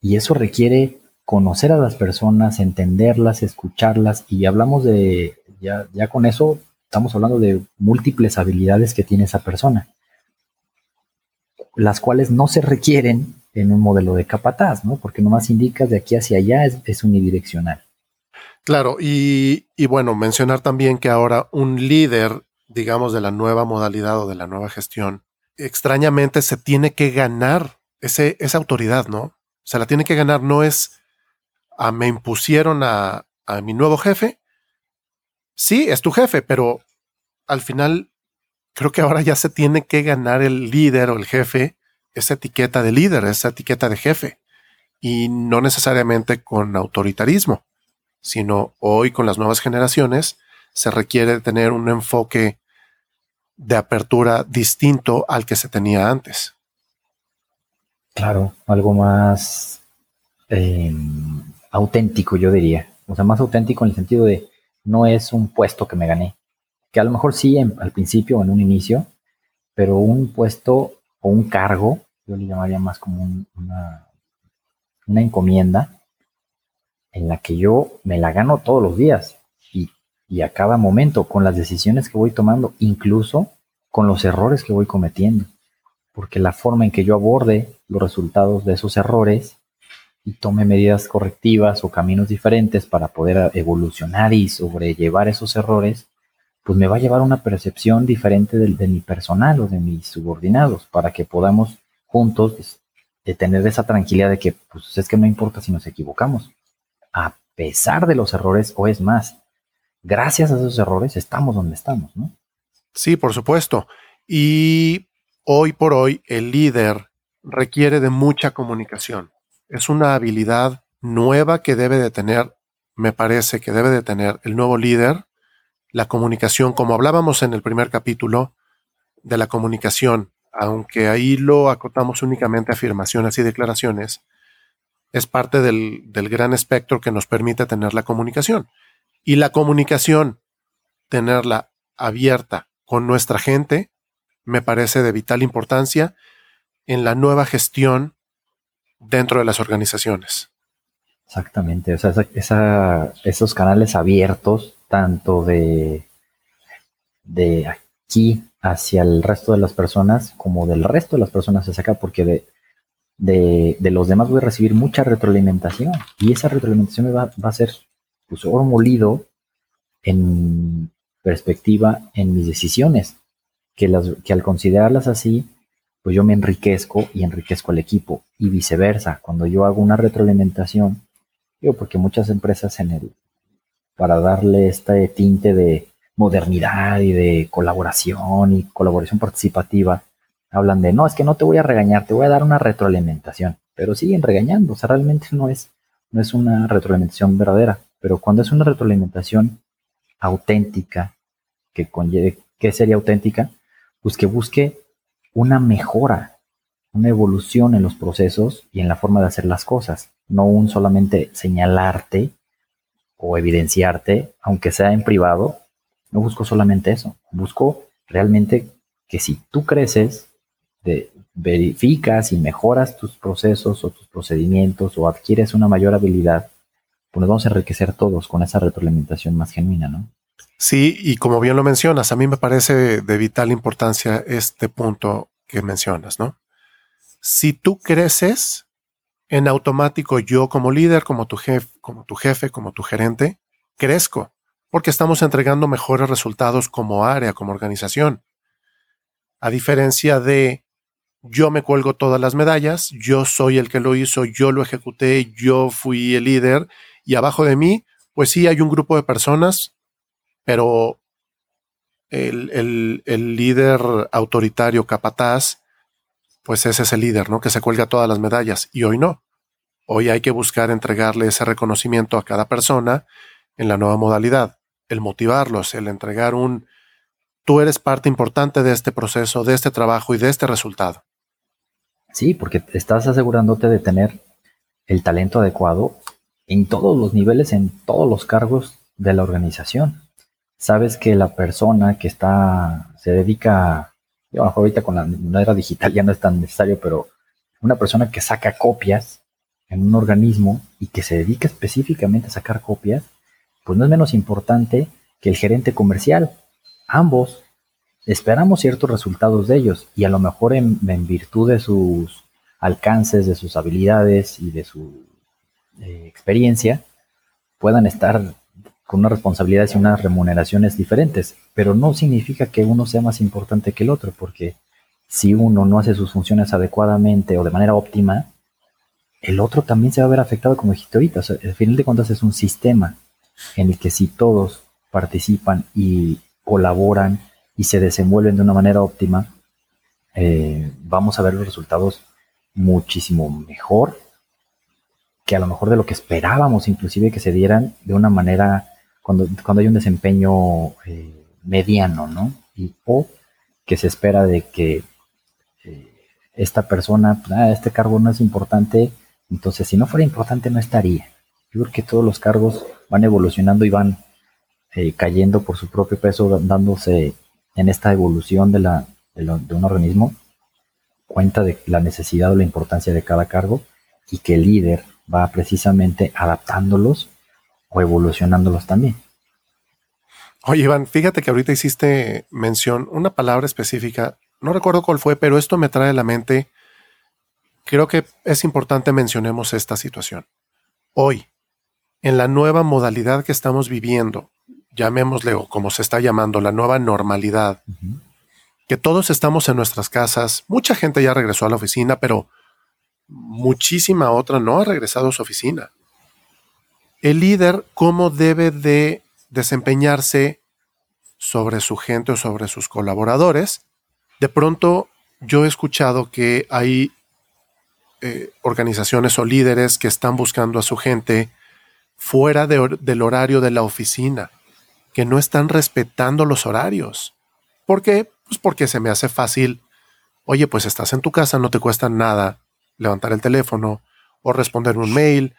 Y eso requiere conocer a las personas, entenderlas, escucharlas y hablamos de, ya, ya con eso estamos hablando de múltiples habilidades que tiene esa persona, las cuales no se requieren en un modelo de capataz, ¿no? Porque nomás indicas de aquí hacia allá es, unidireccional. Claro, y, y, bueno, mencionar también que ahora un líder, digamos, de la nueva modalidad o de la nueva gestión, extrañamente se tiene que ganar ese, esa autoridad, ¿no? Se la tiene que ganar, no es me impusieron a, mi nuevo jefe. Sí, es tu jefe, pero al final creo que ahora ya se tiene que ganar el líder o el jefe esa etiqueta de líder, esa etiqueta de jefe. Y no necesariamente con autoritarismo, sino hoy con las nuevas generaciones se requiere tener un enfoque de apertura distinto al que se tenía antes. Claro, algo más eh, auténtico, yo diría. O sea, más auténtico en el sentido de no es un puesto que me gané. Que a lo mejor sí al principio en un inicio, pero un puesto o un cargo, yo le llamaría más como una una encomienda en la que yo me la gano todos los días y, y a cada momento con las decisiones que voy tomando, incluso con los errores que voy cometiendo. Porque la forma en que yo aborde los resultados de esos errores y tome medidas correctivas o caminos diferentes para poder evolucionar y sobrellevar esos errores, pues me va a llevar a una percepción diferente de, mi personal o de mis subordinados para que podamos juntos de tener esa tranquilidad de que pues es que no importa si nos equivocamos, a pesar de los errores o es más, gracias a esos errores estamos donde estamos, ¿no? Sí, por supuesto. Y hoy por hoy el líder requiere de mucha comunicación es una habilidad nueva que debe de tener, me parece que debe de tener el nuevo líder, la comunicación, como hablábamos en el primer capítulo de la comunicación, aunque ahí lo acotamos únicamente a afirmaciones y declaraciones, es parte del, del gran espectro que nos permite tener la comunicación. Y la comunicación, tenerla abierta con nuestra gente, me parece de vital importancia en la nueva gestión dentro de las organizaciones. Exactamente, o sea, esos canales abiertos, tanto de, de aquí hacia el resto de las personas, como del resto de las personas hacia acá, porque de, de, de los demás voy a recibir mucha retroalimentación y esa retroalimentación me va, va a ser pues, oro molido en perspectiva en mis decisiones, que, las, que al considerarlas así, pues yo me enriquezco y enriquezco al equipo y viceversa. Cuando yo hago una retroalimentación, digo, porque muchas empresas en el, para darle este tinte de modernidad y de colaboración y colaboración participativa, hablan de, no, es que no te voy a regañar, te voy a dar una retroalimentación, pero siguen regañando, o sea, realmente no es, no es una retroalimentación verdadera, pero cuando es una retroalimentación auténtica, que conlleve, ¿qué sería auténtica? Pues que busque una mejora, una evolución en los procesos y en la forma de hacer las cosas, no un solamente señalarte o evidenciarte, aunque sea en privado, no busco solamente eso, busco realmente que si tú creces, verificas y mejoras tus procesos o tus procedimientos o adquieres una mayor habilidad, pues nos vamos a enriquecer todos con esa retroalimentación más genuina, ¿no? Sí, y como bien lo mencionas, a mí me parece de vital importancia este punto que mencionas, ¿no? Si tú creces, en automático yo como líder, como tu jefe, como tu jefe, como tu gerente, crezco, porque estamos entregando mejores resultados como área, como organización. A diferencia de yo me cuelgo todas las medallas, yo soy el que lo hizo, yo lo ejecuté, yo fui el líder y abajo de mí, pues sí hay un grupo de personas pero el, líder autoritario capataz, pues ese es el líder, ¿no? Que se cuelga todas las medallas y hoy no. Hoy hay que buscar entregarle ese reconocimiento a cada persona en la nueva modalidad, el motivarlos, el entregar un, tú eres parte importante de este proceso, de este trabajo y de este resultado. Sí, porque estás asegurándote de tener el talento adecuado en todos los niveles, en todos los cargos de la organización sabes que la persona que está, se dedica, yo ahorita con la era digital ya no es tan necesario, pero una persona que saca copias en un organismo y que se dedica específicamente a sacar copias, pues no es menos importante que el gerente comercial. Ambos esperamos ciertos resultados de ellos y a lo mejor en, virtud de sus alcances, de sus habilidades y de su eh, experiencia, puedan estar con unas responsabilidades y unas remuneraciones diferentes, pero no significa que uno sea más importante que el otro, porque si uno no hace sus funciones adecuadamente o de manera óptima, el otro también se va a ver afectado, como dijiste ahorita. al final de cuentas es un sistema en el que si todos participan y colaboran y se desenvuelven de una manera óptima, eh, vamos a ver los resultados muchísimo mejor que a lo mejor de lo que esperábamos inclusive que se dieran de una manera cuando, cuando hay un desempeño eh, mediano, ¿no? Y, o que se espera de que eh, esta persona, ah, este cargo no es importante, entonces si no fuera importante no estaría. Yo creo que todos los cargos van evolucionando y van eh, cayendo por su propio peso, dándose en esta evolución de, la, de, de un organismo cuenta de la necesidad o la importancia de cada cargo y que el líder va precisamente adaptándolos o evolucionándolos también. Oye, Iván, fíjate que ahorita hiciste mención, una palabra específica, no recuerdo cuál fue, pero esto me trae a la mente, creo que es importante mencionemos esta situación. Hoy, en la nueva modalidad que estamos viviendo, llamémosle o como se está llamando, la nueva normalidad, que todos estamos en nuestras casas, mucha gente ya regresó a la oficina, pero muchísima otra no ha regresado a su oficina. El líder, ¿cómo debe de desempeñarse sobre su gente o sobre sus colaboradores? De pronto yo he escuchado que hay eh, organizaciones o líderes que están buscando a su gente fuera del horario de la oficina, que no están respetando los horarios. ¿Por qué? Pues porque se me hace fácil, oye, pues estás en tu casa, no te cuesta nada levantar el teléfono o responder un mail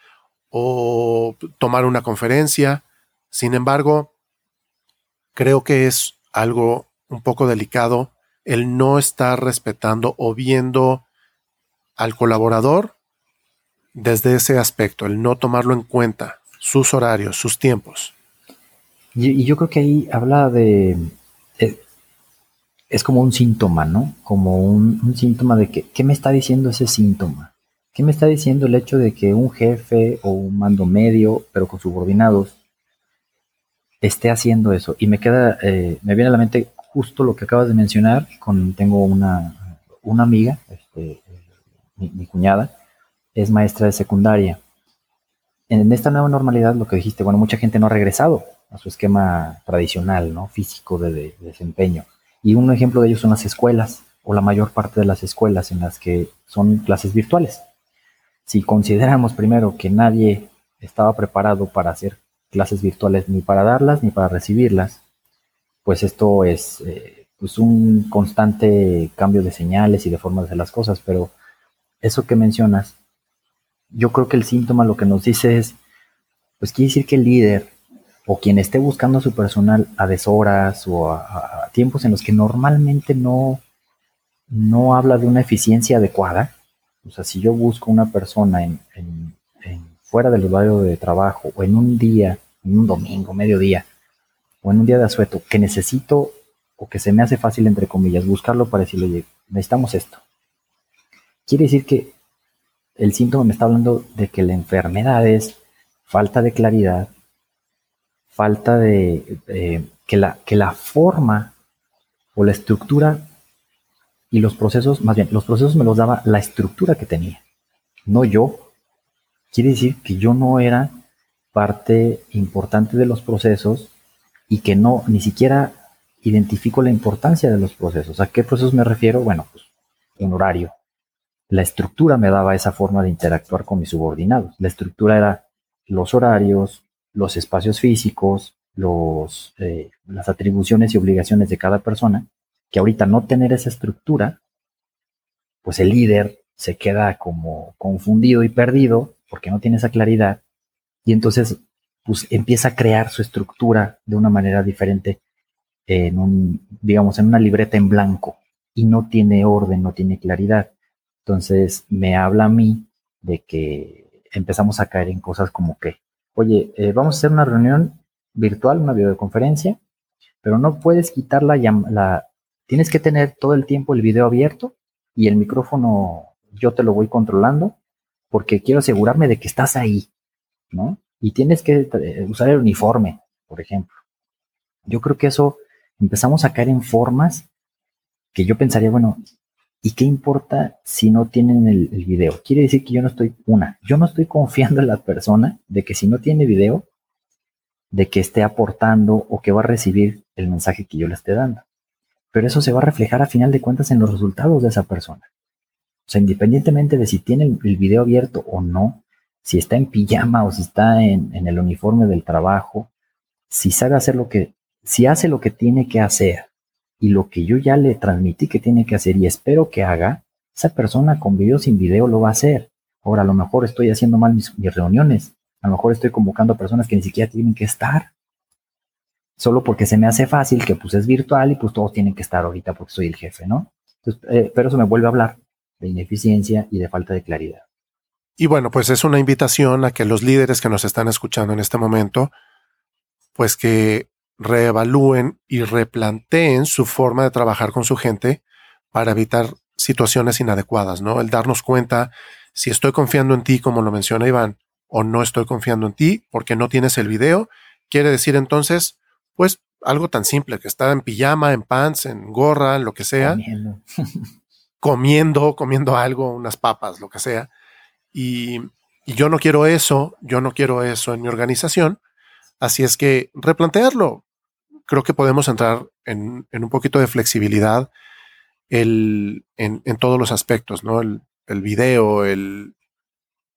o tomar una conferencia. Sin embargo, creo que es algo un poco delicado el no estar respetando o viendo al colaborador desde ese aspecto, el no tomarlo en cuenta, sus horarios, sus tiempos. Y, yo creo que ahí habla de, eh, es como un síntoma, ¿no? Como un, síntoma de que, ¿qué me está diciendo ese síntoma? ¿Qué me está diciendo el hecho de que un jefe o un mando medio, pero con subordinados, esté haciendo eso? Y me queda, eh, me viene a la mente justo lo que acabas de mencionar. Con, tengo una, una amiga, este, mi, cuñada, es maestra de secundaria. En esta nueva normalidad, lo que dijiste, bueno, mucha gente no ha regresado a su esquema tradicional, ¿no? Físico de desempeño y un ejemplo de ello son las escuelas, o la mayor parte de las escuelas en las que son clases virtuales. Si consideramos primero que nadie estaba preparado para hacer clases virtuales ni para darlas ni para recibirlas, pues esto es eh, pues un constante cambio de señales y de formas de hacer las cosas, pero eso que mencionas, yo creo que el síntoma lo que nos dice es, pues quiere decir que el líder o quien esté buscando a su personal a deshoras o a, tiempos en los que normalmente no, no habla de una eficiencia adecuada, o sea, si yo busco una persona en, fuera del horario de trabajo o en un día, en un domingo, mediodía, o en un día de asueto, que necesito o que se me hace fácil, entre comillas, buscarlo para decirle, oye, necesitamos esto. Quiere decir que el síntoma me está hablando de que la enfermedad es falta de claridad, falta de que, la, que la forma o la estructura y los procesos, más bien, los procesos me los daba la estructura que tenía, no yo. Quiere decir que yo no era parte importante de los procesos y que no, ni siquiera identifico la importancia de los procesos. ¿A qué procesos me refiero? Bueno, pues un horario. La estructura me daba esa forma de interactuar con mis subordinados. La estructura era los horarios, los espacios físicos, los, eh, las atribuciones y obligaciones de cada persona, que ahorita no tener esa estructura, pues el líder se queda como confundido y perdido porque no tiene esa claridad y entonces pues empieza a crear su estructura de una manera diferente en un, digamos, en una libreta en blanco y no tiene orden, no tiene claridad. Entonces me habla a mí de que empezamos a caer en cosas como que oye, eh, vamos a hacer una reunión virtual, una videoconferencia, pero no puedes quitar la, la, tienes que tener todo el tiempo el video abierto y el micrófono yo te lo voy controlando porque quiero asegurarme de que estás ahí, ¿no? Y tienes que eh, usar el uniforme, por ejemplo. Yo creo que eso empezamos a caer en formas que yo pensaría, bueno, ¿Y qué importa si no tienen el, video? Quiere decir que yo no estoy, una, yo no estoy confiando en la persona de que si no tiene video, de que esté aportando o que va a recibir el mensaje que yo le esté dando. Pero eso se va a reflejar a final de cuentas en los resultados de esa persona. O sea, independientemente de si tiene el, video abierto o no, si está en pijama o si está en, el uniforme del trabajo, si sabe hacer lo que, si hace lo que tiene que hacer y lo que yo ya le transmití que tiene que hacer y espero que haga, esa persona con video sin video lo va a hacer. Ahora, a lo mejor estoy haciendo mal mis, reuniones, a lo mejor estoy convocando a personas que ni siquiera tienen que estar. Solo porque se me hace fácil que pues es virtual y pues todos tienen que estar ahorita porque soy el jefe, ¿no? Eh, pero eso me vuelve a hablar de ineficiencia y de falta de claridad. Y bueno, pues es una invitación a que los líderes que nos están escuchando en este momento, pues que reevalúen y replanteen su forma de trabajar con su gente para evitar situaciones inadecuadas, ¿no? El darnos cuenta si estoy confiando en ti, como lo menciona Iván, o no estoy confiando en ti porque no tienes el video, quiere decir entonces, pues algo tan simple que estar en pijama, en pants, en gorra, lo que sea, comiendo, comiendo, comiendo algo, unas papas, lo que sea. Y, y, yo no quiero eso, yo no quiero eso en mi organización. Así es que replantearlo. Creo que podemos entrar en, en un poquito de flexibilidad el, en, en, todos los aspectos, ¿no? El, el video, el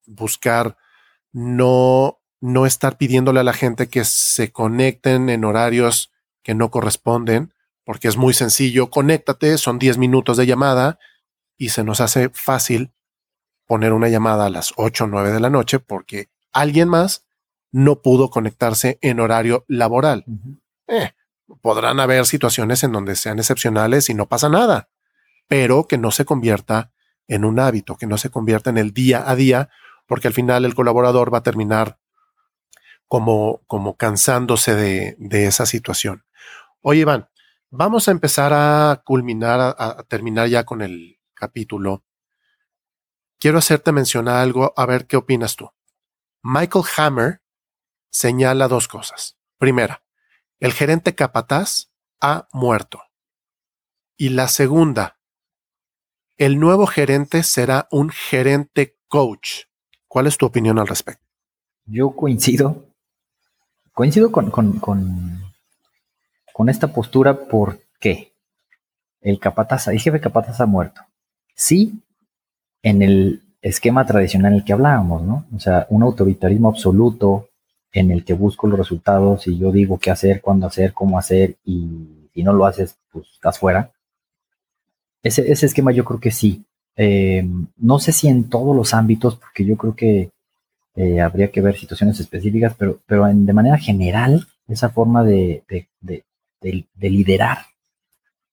buscar no, no estar pidiéndole a la gente que se conecten en horarios que no corresponden, porque es muy sencillo, conéctate, son 10 minutos de llamada y se nos hace fácil poner una llamada a las 8 o 9 de la noche porque alguien más no pudo conectarse en horario laboral. eh, podrán haber situaciones en donde sean excepcionales y no pasa nada, pero que no se convierta en un hábito, que no se convierta en el día a día, porque al final el colaborador va a terminar como, como cansándose de, de esa situación. Oye, Iván, vamos a empezar a culminar, a, a, terminar ya con el capítulo. Quiero hacerte mencionar algo, a ver qué opinas tú. Michael Hammer señala dos cosas. Primera, el gerente capataz ha muerto. Y la segunda, el nuevo gerente será un gerente coach. ¿Cuál es tu opinión al respecto? Yo coincido Coincido con, con, con, esta postura porque el capataz, el jefe capataz ha muerto. Sí, en el esquema tradicional en el que hablábamos, ¿no? O sea, un autoritarismo absoluto en el que busco los resultados y yo digo qué hacer, cuándo hacer, cómo hacer y si no lo haces, pues estás fuera. Ese, ese esquema yo creo que sí. Eh, no sé si en todos los ámbitos, porque yo creo que eh, habría que ver situaciones específicas, pero, pero de manera general, esa forma de, de, de, de, liderar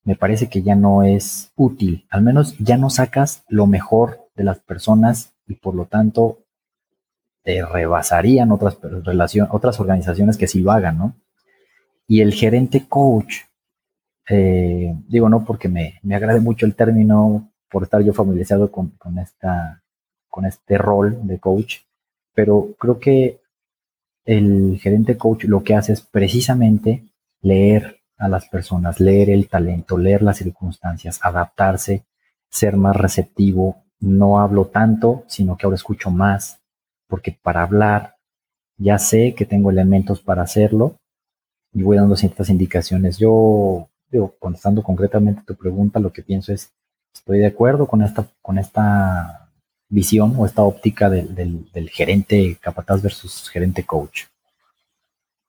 me parece que ya no es útil. Al menos ya no sacas lo mejor de las personas y por lo tanto te rebasarían otras, relación, otras organizaciones que sí lo hagan, ¿no? Y el gerente coach, eh, digo no porque me, me agrade mucho el término, por estar yo familiarizado con, con, esta, con este rol de coach, pero creo que el gerente coach lo que hace es precisamente leer a las personas, leer el talento, leer las circunstancias, adaptarse, ser más receptivo. No hablo tanto, sino que ahora escucho más, porque para hablar ya sé que tengo elementos para hacerlo y voy dando ciertas indicaciones. Yo, contestando concretamente tu pregunta, lo que pienso es, estoy de acuerdo con esta, con esta visión o esta óptica del, del, gerente capataz versus gerente coach.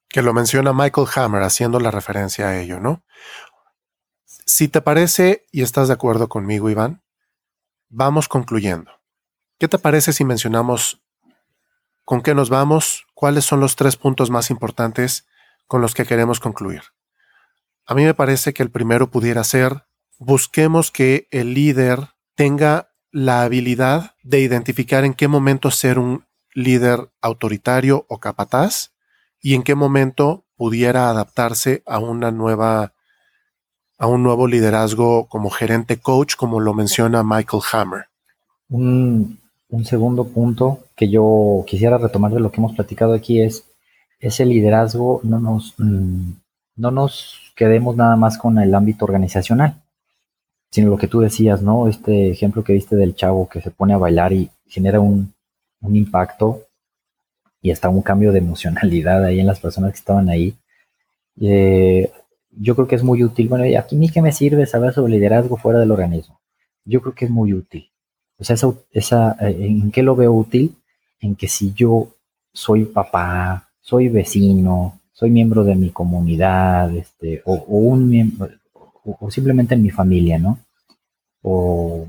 Que lo menciona Michael Hammer haciendo la referencia a ello, ¿no? Si te parece y estás de acuerdo conmigo, Iván, vamos concluyendo. ¿Qué te parece si mencionamos con qué nos vamos? ¿Cuáles son los tres puntos más importantes con los que queremos concluir? A mí me parece que el primero pudiera ser, busquemos que el líder tenga la habilidad de identificar en qué momento ser un líder autoritario o capataz y en qué momento pudiera adaptarse a una nueva a un nuevo liderazgo como gerente coach, como lo menciona Michael Hammer. Un, un segundo punto que yo quisiera retomar de lo que hemos platicado aquí es ese liderazgo no nos mm, no nos quedemos nada más con el ámbito organizacional sino lo que tú decías, ¿no? Este ejemplo que viste del chavo que se pone a bailar y genera un, un impacto y hasta un cambio de emocionalidad ahí en las personas que estaban ahí. Eh, yo creo que es muy útil. Bueno, ¿y aquí ni qué me sirve saber sobre liderazgo fuera del organismo? Yo creo que es muy útil. O sea, esa, esa, eh, ¿en qué lo veo útil? En que si yo soy papá, soy vecino, soy miembro de mi comunidad, este, o un miembro, o, simplemente en mi familia, ¿no? O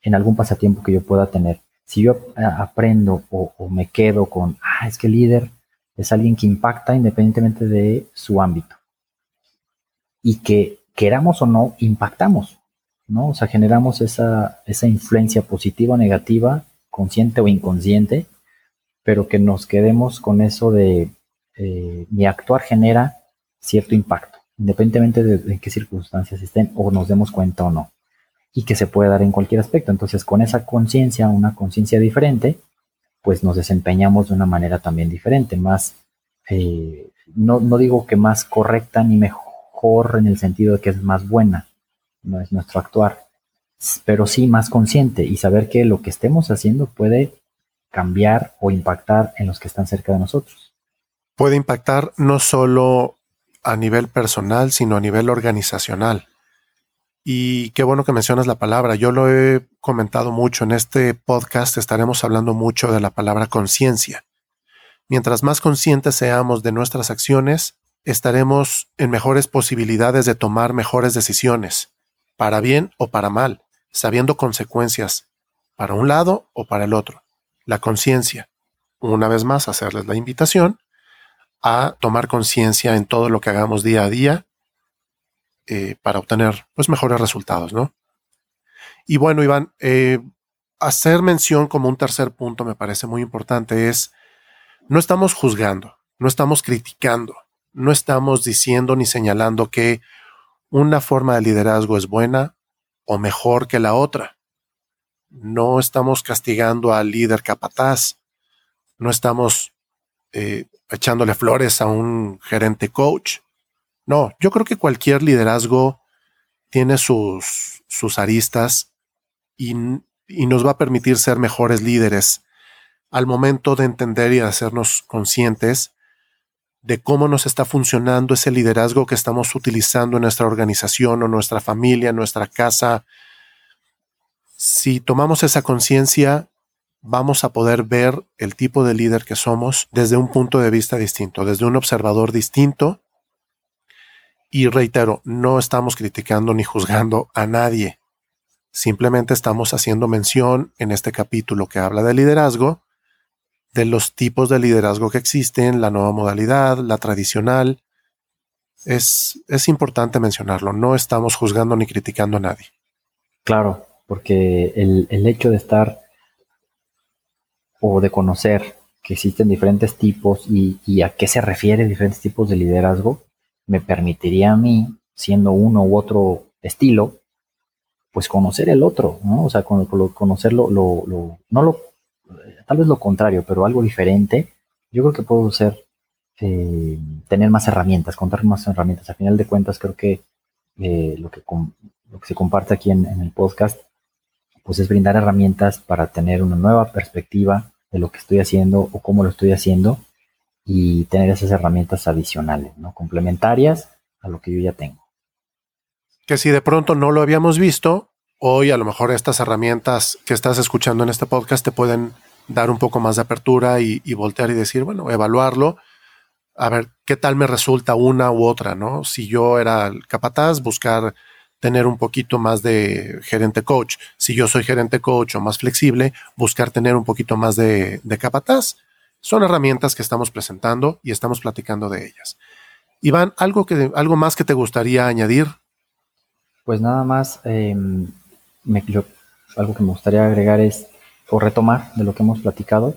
en algún pasatiempo que yo pueda tener. Si yo aprendo o, o me quedo con, ah, es que el líder es alguien que impacta independientemente de su ámbito. Y que queramos o no, impactamos, ¿no? O sea, generamos esa, esa influencia positiva o negativa consciente o inconsciente, pero que nos quedemos con eso de eh, mi actuar genera cierto impacto, independientemente de qué circunstancias estén o nos demos cuenta o no, y que se puede dar en cualquier aspecto. Entonces, con esa conciencia, una conciencia diferente, pues nos desempeñamos de una manera también diferente, más, eh, no, no digo que más correcta ni mejor en el sentido de que es más buena, no es nuestro actuar, pero sí más consciente y saber que lo que estemos haciendo puede cambiar o impactar en los que están cerca de nosotros. Puede impactar no solo a nivel personal, sino a nivel organizacional. Y qué bueno que mencionas la palabra. Yo lo he comentado mucho en este podcast. Estaremos hablando mucho de la palabra conciencia. Mientras más conscientes seamos de nuestras acciones, estaremos en mejores posibilidades de tomar mejores decisiones, para bien o para mal, sabiendo consecuencias para un lado o para el otro la conciencia. Una vez más, hacerles la invitación a tomar conciencia en todo lo que hagamos día a día eh, para obtener pues, mejores resultados, ¿no? Y bueno, Iván, eh, hacer mención como un tercer punto me parece muy importante es, no estamos juzgando, no estamos criticando, no estamos diciendo ni señalando que una forma de liderazgo es buena o mejor que la otra. No estamos castigando al líder capataz, no estamos eh, echándole flores a un gerente coach. No, yo creo que cualquier liderazgo tiene sus, sus aristas y, y nos va a permitir ser mejores líderes al momento de entender y hacernos conscientes de cómo nos está funcionando ese liderazgo que estamos utilizando en nuestra organización o nuestra familia, nuestra casa, si tomamos esa conciencia, vamos a poder ver el tipo de líder que somos desde un punto de vista distinto, desde un observador distinto. Y reitero, no estamos criticando ni juzgando a nadie. Simplemente estamos haciendo mención en este capítulo que habla de liderazgo, de los tipos de liderazgo que existen, la nueva modalidad, la tradicional. Es, es importante mencionarlo, no estamos juzgando ni criticando a nadie. Claro, porque el, hecho de estar o de conocer que existen diferentes tipos y, a qué se refiere diferentes tipos de liderazgo, me permitiría a mí, siendo uno u otro estilo, pues conocer el otro, ¿no? O sea, conocerlo, lo, no lo, tal vez lo contrario, pero algo diferente, yo creo que puedo ser, eh, tener más herramientas, contar más herramientas. A final de cuentas, creo que eh, lo, que lo que se comparte aquí en el podcast pues es brindar herramientas para tener una nueva perspectiva de lo que estoy haciendo o cómo lo estoy haciendo y tener esas herramientas adicionales, ¿no? Complementarias a lo que yo ya tengo. Que si de pronto no lo habíamos visto, hoy a lo mejor estas herramientas que estás escuchando en este podcast te pueden dar un poco más de apertura y, y voltear y decir, bueno, evaluarlo, a ver qué tal me resulta una u otra, ¿no? Si yo era capataz, buscar tener un poquito más de gerente coach. Si yo soy gerente coach o más flexible, buscar tener un poquito más de, capataz. Son herramientas que estamos presentando y estamos platicando de ellas. Iván, ¿algo, que, algo más que te gustaría añadir? Pues nada más, em, algo que me gustaría agregar es, o retomar de lo que hemos platicado,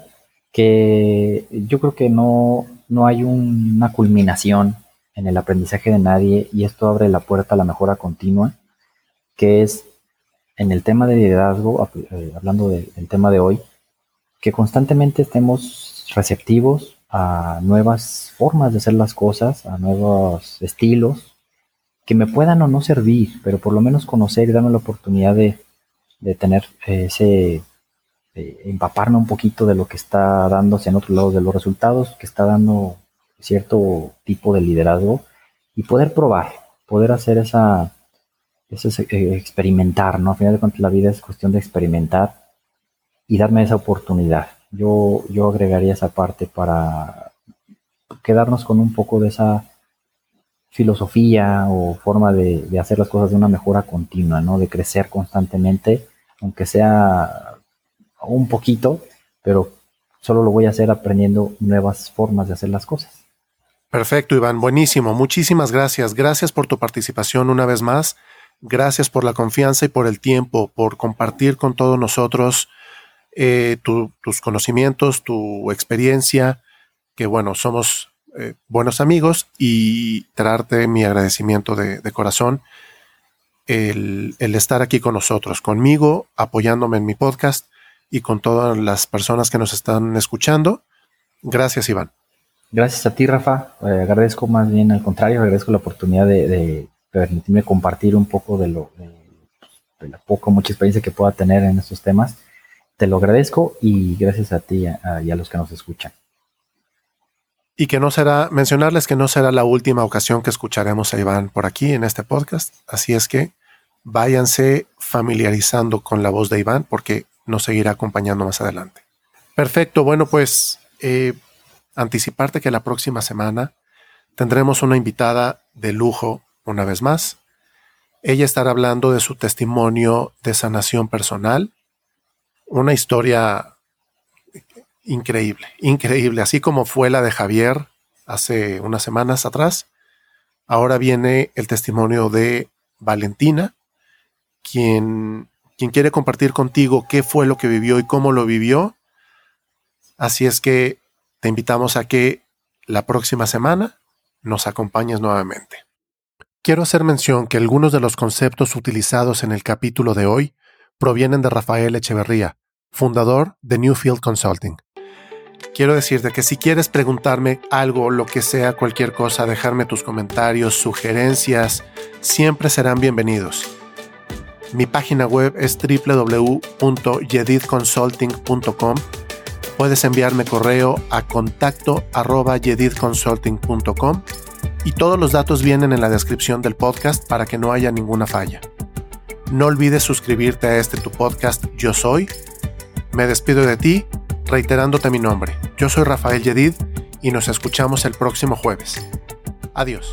que yo creo que no, no hay una culminación en el aprendizaje de nadie y esto abre la puerta a la mejora continua, que es en el tema de liderazgo, eh, hablando del tema de hoy, que constantemente estemos receptivos a nuevas formas de hacer las cosas, a nuevos estilos, que me puedan o no servir, pero por lo menos conocer y darme la oportunidad de, tener ese, empaparme un poquito de lo que está dándose en otros lados, de los resultados que está dando cierto tipo de liderazgo y poder probar, poder hacer esa, ese eh, experimentar, ¿no? A final de cuentas la vida es cuestión de experimentar y darme esa oportunidad. Yo, yo agregaría esa parte para quedarnos con un poco de esa filosofía o forma de, de, hacer las cosas de una mejora continua, ¿no? De crecer constantemente, aunque sea un poquito, pero solo lo voy a hacer aprendiendo nuevas formas de hacer las cosas. Perfecto, Iván. Buenísimo. Muchísimas gracias. Gracias por tu participación una vez más. Gracias por la confianza y por el tiempo, por compartir con todos nosotros eh, tus conocimientos, tu experiencia, que bueno, somos eh, buenos amigos y traerte mi agradecimiento de, corazón el, el, estar aquí con nosotros, conmigo, apoyándome en mi podcast y con todas las personas que nos están escuchando. Gracias, Iván. Gracias a ti, Rafa. Eh, agradezco más bien al contrario, agradezco la oportunidad de, permitirme compartir un poco de lo, de, la poco, mucha experiencia que pueda tener en estos temas. Te lo agradezco y gracias a ti y a los que nos escuchan. Y que no será, mencionarles que no será la última ocasión que escucharemos a Iván por aquí en este podcast. Así es que váyanse familiarizando con la voz de Iván porque nos seguirá acompañando más adelante. Perfecto, bueno pues eh, anticiparte que la próxima semana tendremos una invitada de lujo una vez más. Ella estará hablando de su testimonio de sanación personal, una historia increíble, increíble, así como fue la de Javier hace unas semanas atrás. Ahora viene el testimonio de Valentina, quien, quien quiere compartir contigo qué fue lo que vivió y cómo lo vivió. Así es que te invitamos a que la próxima semana nos acompañes nuevamente. Quiero hacer mención que algunos de los conceptos utilizados en el capítulo de hoy provienen de Rafael Echeverría, fundador de Newfield Consulting. Quiero decirte que si quieres preguntarme algo, lo que sea, cualquier cosa, dejarme tus comentarios, sugerencias, siempre serán bienvenidos. Mi página web es www.yedidconsulting.com puedes enviarme correo a contacto arroba yedidconsulting.com y todos los datos vienen en la descripción del podcast para que no haya ninguna falla. No olvides suscribirte a este tu podcast Yo Soy. Me despido de ti reiterándote mi nombre. Yo soy Rafael Yedid y nos escuchamos el próximo jueves. Adiós.